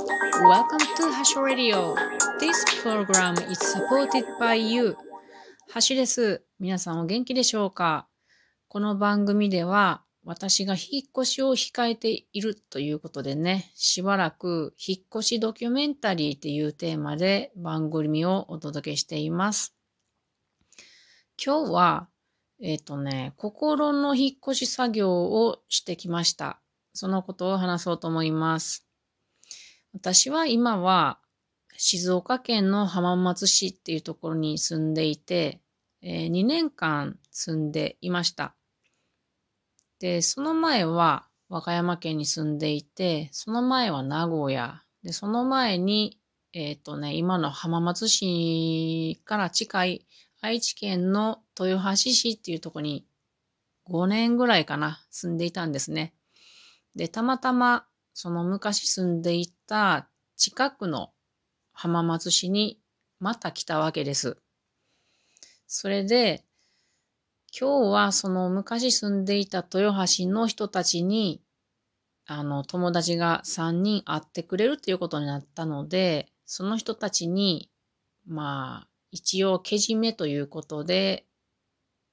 Welcome to Hash Radio. This program is supported by you. ハシです。皆さんお元気でしょうか？この番組では私が引っ越しを控えているということでね、しばらく引っ越しドキュメンタリーっていうテーマで番組をお届けしています。今日は、えっ、とね、心の引っ越し作業をしてきました。そのことを話そうと思います。私は今は静岡県の浜松市っていうところに住んでいて、え2年間住んでいました。で、その前は和歌山県に住んでいて、その前は名古屋。で、その前に、えっ、とね、今の浜松市から近い愛知県の豊橋市っていうところに5年ぐらいかな、住んでいたんですね。で、たまたまその昔住んでいた近くの浜松市にまた来たわけです。それで、今日はその昔住んでいた豊橋の人たちに、あの、友達が3人会ってくれるということになったので、その人たちに、まあ、一応けじめということで、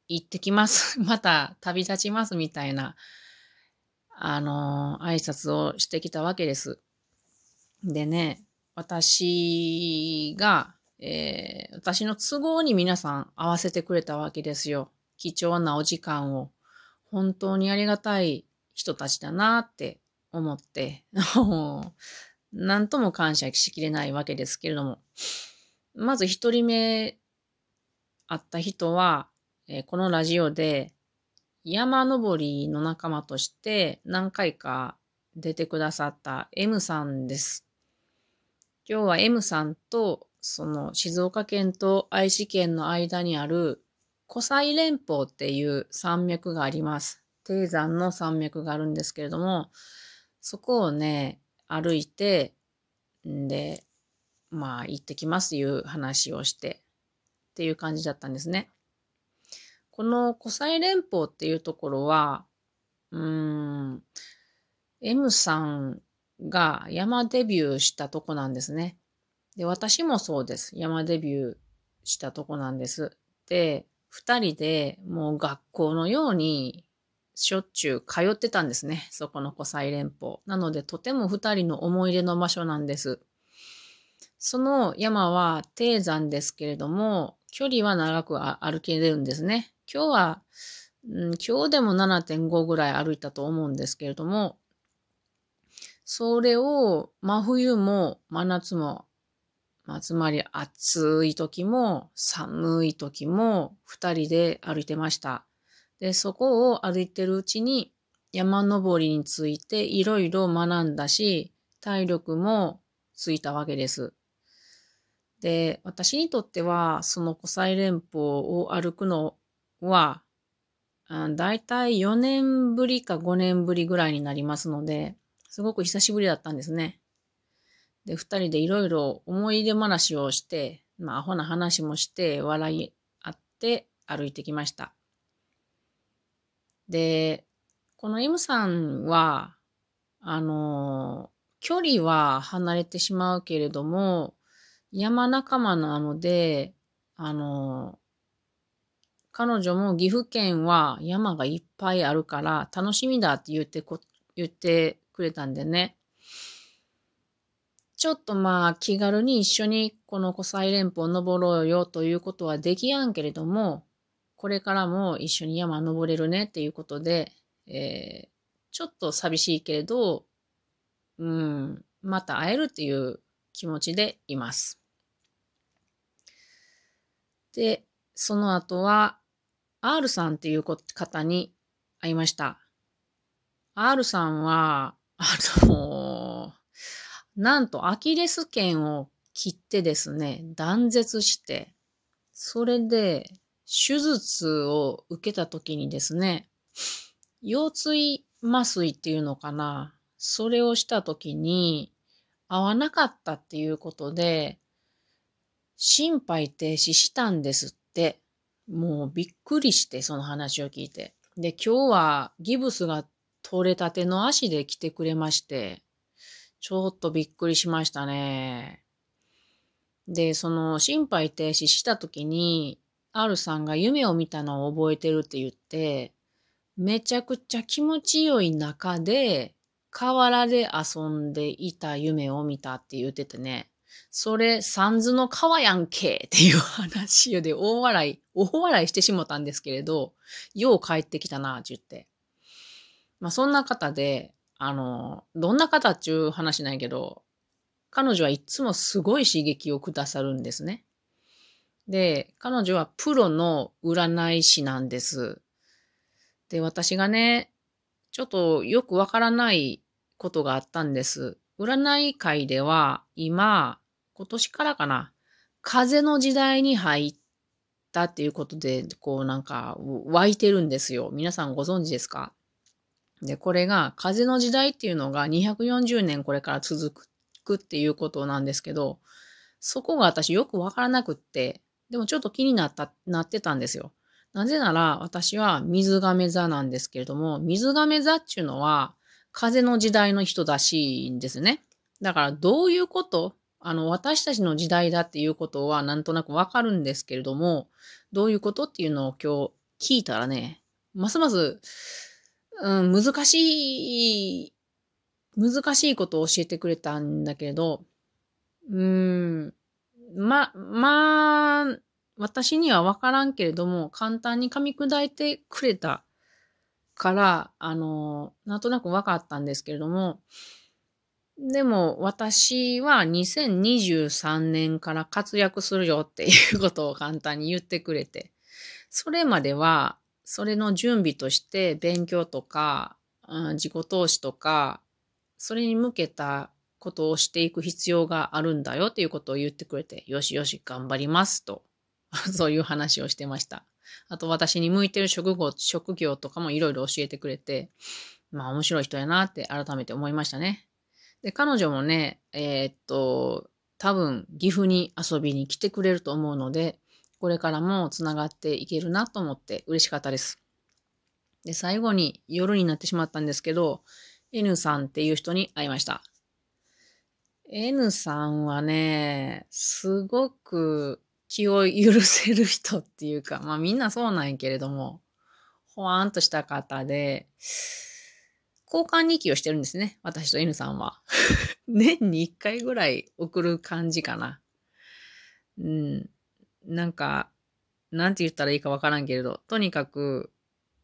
行ってきます。また旅立ちますみたいな、あの、挨拶をしてきたわけです。でね、私が、えー私の都合に皆さん合わせてくれたわけですよ。貴重なお時間を。本当にありがたい人たちだなって思って、なんとも感謝しきれないわけですけれども。まず一人目会った人は、えーこのラジオで山登りの仲間として何回か出てくださった M さんです。今日は M さんと、その静岡県と愛知県の間にある湖西連峰っていう山脈があります。低山の山脈があるんですけれども、そこをね、歩いて、んで、まあ行ってきますという話をして、っていう感じだったんですね。この湖西連峰っていうところは、うーん、M さんが山デビューしたとこなんですね。で、私もそうです。山デビューしたとこなんです。で、二人でもう学校のようにしょっちゅう通ってたんですね。そこの湖西連峰。なので、とても二人の思い出の場所なんです。その山は低山ですけれども、距離は長く歩けるんですね。今日は、うん今日でも7.5ぐらい歩いたと思うんですけれども、それを真冬も真夏も、まあ、つまり暑い時も寒い時も二人で歩いてました。で、そこを歩いてるうちに山登りについていろいろ学んだし、体力もついたわけです。で、私にとっては、その湖西連峰を歩くのは、あだいたい4年ぶりか5年ぶりぐらいになりますので、すごく久しぶりだったんですね。で、二人でいろいろ思い出話をして、まあ、アホな話もして、笑い合って歩いてきました。で、この M さんは、あの、距離は離れてしまうけれども、山仲間なので、あの、彼女も岐阜県は山がいっぱいあるから楽しみだって言ってこ、言ってくれたんでね。ちょっとまあ気軽に一緒にこの湖西連峰登ろうよということはできやんけれども、これからも一緒に山登れるねっていうことで、えーちょっと寂しいけれど、うん、また会えるっていう気持ちでいます。で、その後は、R さんっていう方に会いました。R さんは、あの、なんとアキレス腱を切ってですね、断絶して、それで手術を受けた時にですね、腰椎麻酔っていうのかな、それをした時に合わなかったっていうことで、心肺停止したんですって。もうびっくりして、その話を聞いて。で、今日はギブスが取れたての足で来てくれまして、ちょっとびっくりしましたね。で、その心肺停止した時に、R さんが夢を見たのを覚えてるって言って、めちゃくちゃ気持ちよい中で、河原で遊んでいた夢を見たって言っててね、それ、三途の川やんけっていう話で大笑い、大笑いしてしもたんですけれど、よう帰ってきたな、って言って。まあそんな方で、あの、どんな方っちゅう話ないけど、彼女はいつもすごい刺激をくださるんですね。で、彼女はプロの占い師なんです。で、私がね、ちょっとよくわからないことがあったんです。占い界では今、今年からかな、風の時代に入ったっていうことで、こうなんか湧いてるんですよ。皆さんご存知ですか？で、これが風の時代っていうのが240年これから続くっていうことなんですけど、そこが私よくわからなくって、でもちょっと気になった、なってたんですよ。なぜなら私は水亀座なんですけれども、水亀座っていうのは風の時代の人だしいんですね。だからどういうことあの、私たちの時代だっていうことはなんとなくわかるんですけれども、どういうことっていうのを今日聞いたらね、ますます、うん、難しい、難しいことを教えてくれたんだけれど、うーん、ま、まあ、私にはわからんけれども、簡単に噛み砕いてくれたから、あの、なんとなくわかったんですけれども、でも私は2023年から活躍するよっていうことを簡単に言ってくれて、それまではそれの準備として勉強とか、うん、自己投資とか、それに向けたことをしていく必要があるんだよっていうことを言ってくれて、よしよし頑張りますと、そういう話をしてました。あと私に向いてる職業職業とかもいろいろ教えてくれて、まあ面白い人やなって改めて思いましたね。で、彼女もね、えー、っと、多分岐阜に遊びに来てくれると思うので、これからもつながっていけるなと思って嬉しかったです。で、最後に夜になってしまったんですけど、N さんっていう人に会いました。N さんはね、すごく気を許せる人っていうか、まあみんなそうなんやけれども、ほわーんとした方で、交換日記をしてるんですね。私と N さんは。年に1回ぐらい送る感じかな。うん。なんか、なんて言ったらいいかわからんけれど、とにかく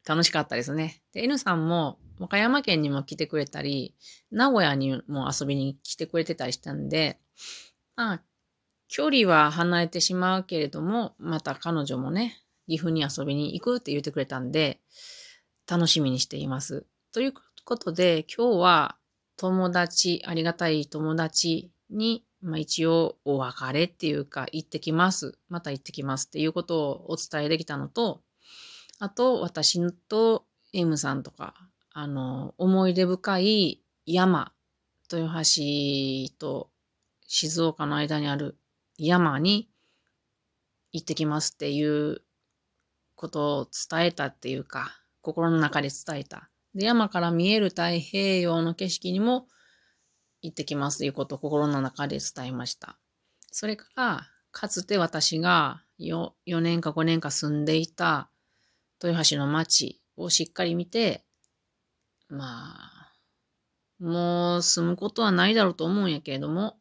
楽しかったですね。で、N さんも和歌山県にも来てくれたり、名古屋にも遊びに来てくれてたりしたんで、あ、距離は離れてしまうけれども、また彼女もね、岐阜に遊びに行くって言ってくれたんで、楽しみにしています。ということで、今日は友達、ありがたい友達に、まあ、一応お別れっていうか、行ってきます。また行ってきますっていうことをお伝えできたのと、あと、私と M さんとか、あの、思い出深い山、豊橋と静岡の間にある山に行ってきますっていうことを伝えたっていうか、心の中で伝えた。で、山から見える太平洋の景色にも行ってきますということを心の中で伝えました。それから、かつて私が 4, 4年か5年か住んでいた豊橋の町をしっかり見て、まあ、もう住むことはないだろうと思うんやけれども、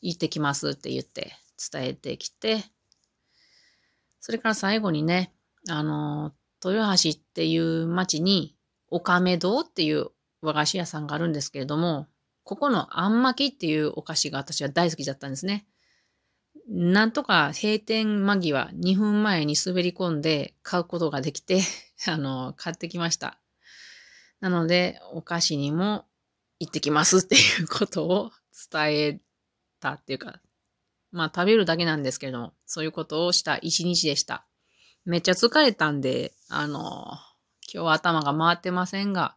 行ってきますって言って伝えてきて、それから最後にね、あの、豊橋っていう町に、おかめ堂っていう和菓子屋さんがあるんですけれども、ここのあんまきっていうお菓子が私は大好きだったんですね。なんとか閉店間際2分前に滑り込んで買うことができて、あの、買ってきました。なので、お菓子にも行ってきますっていうことを伝えたっていうか、まあ食べるだけなんですけども、そういうことをした一日でした。めっちゃ疲れたんで、あの、今日は頭が回ってませんが、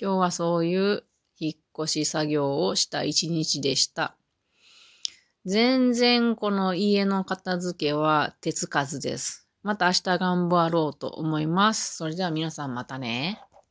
今日はそういう引っ越し作業をした一日でした。全然この家の片付けは手つかずです。また明日頑張ろうと思います。それでは皆さんまたね。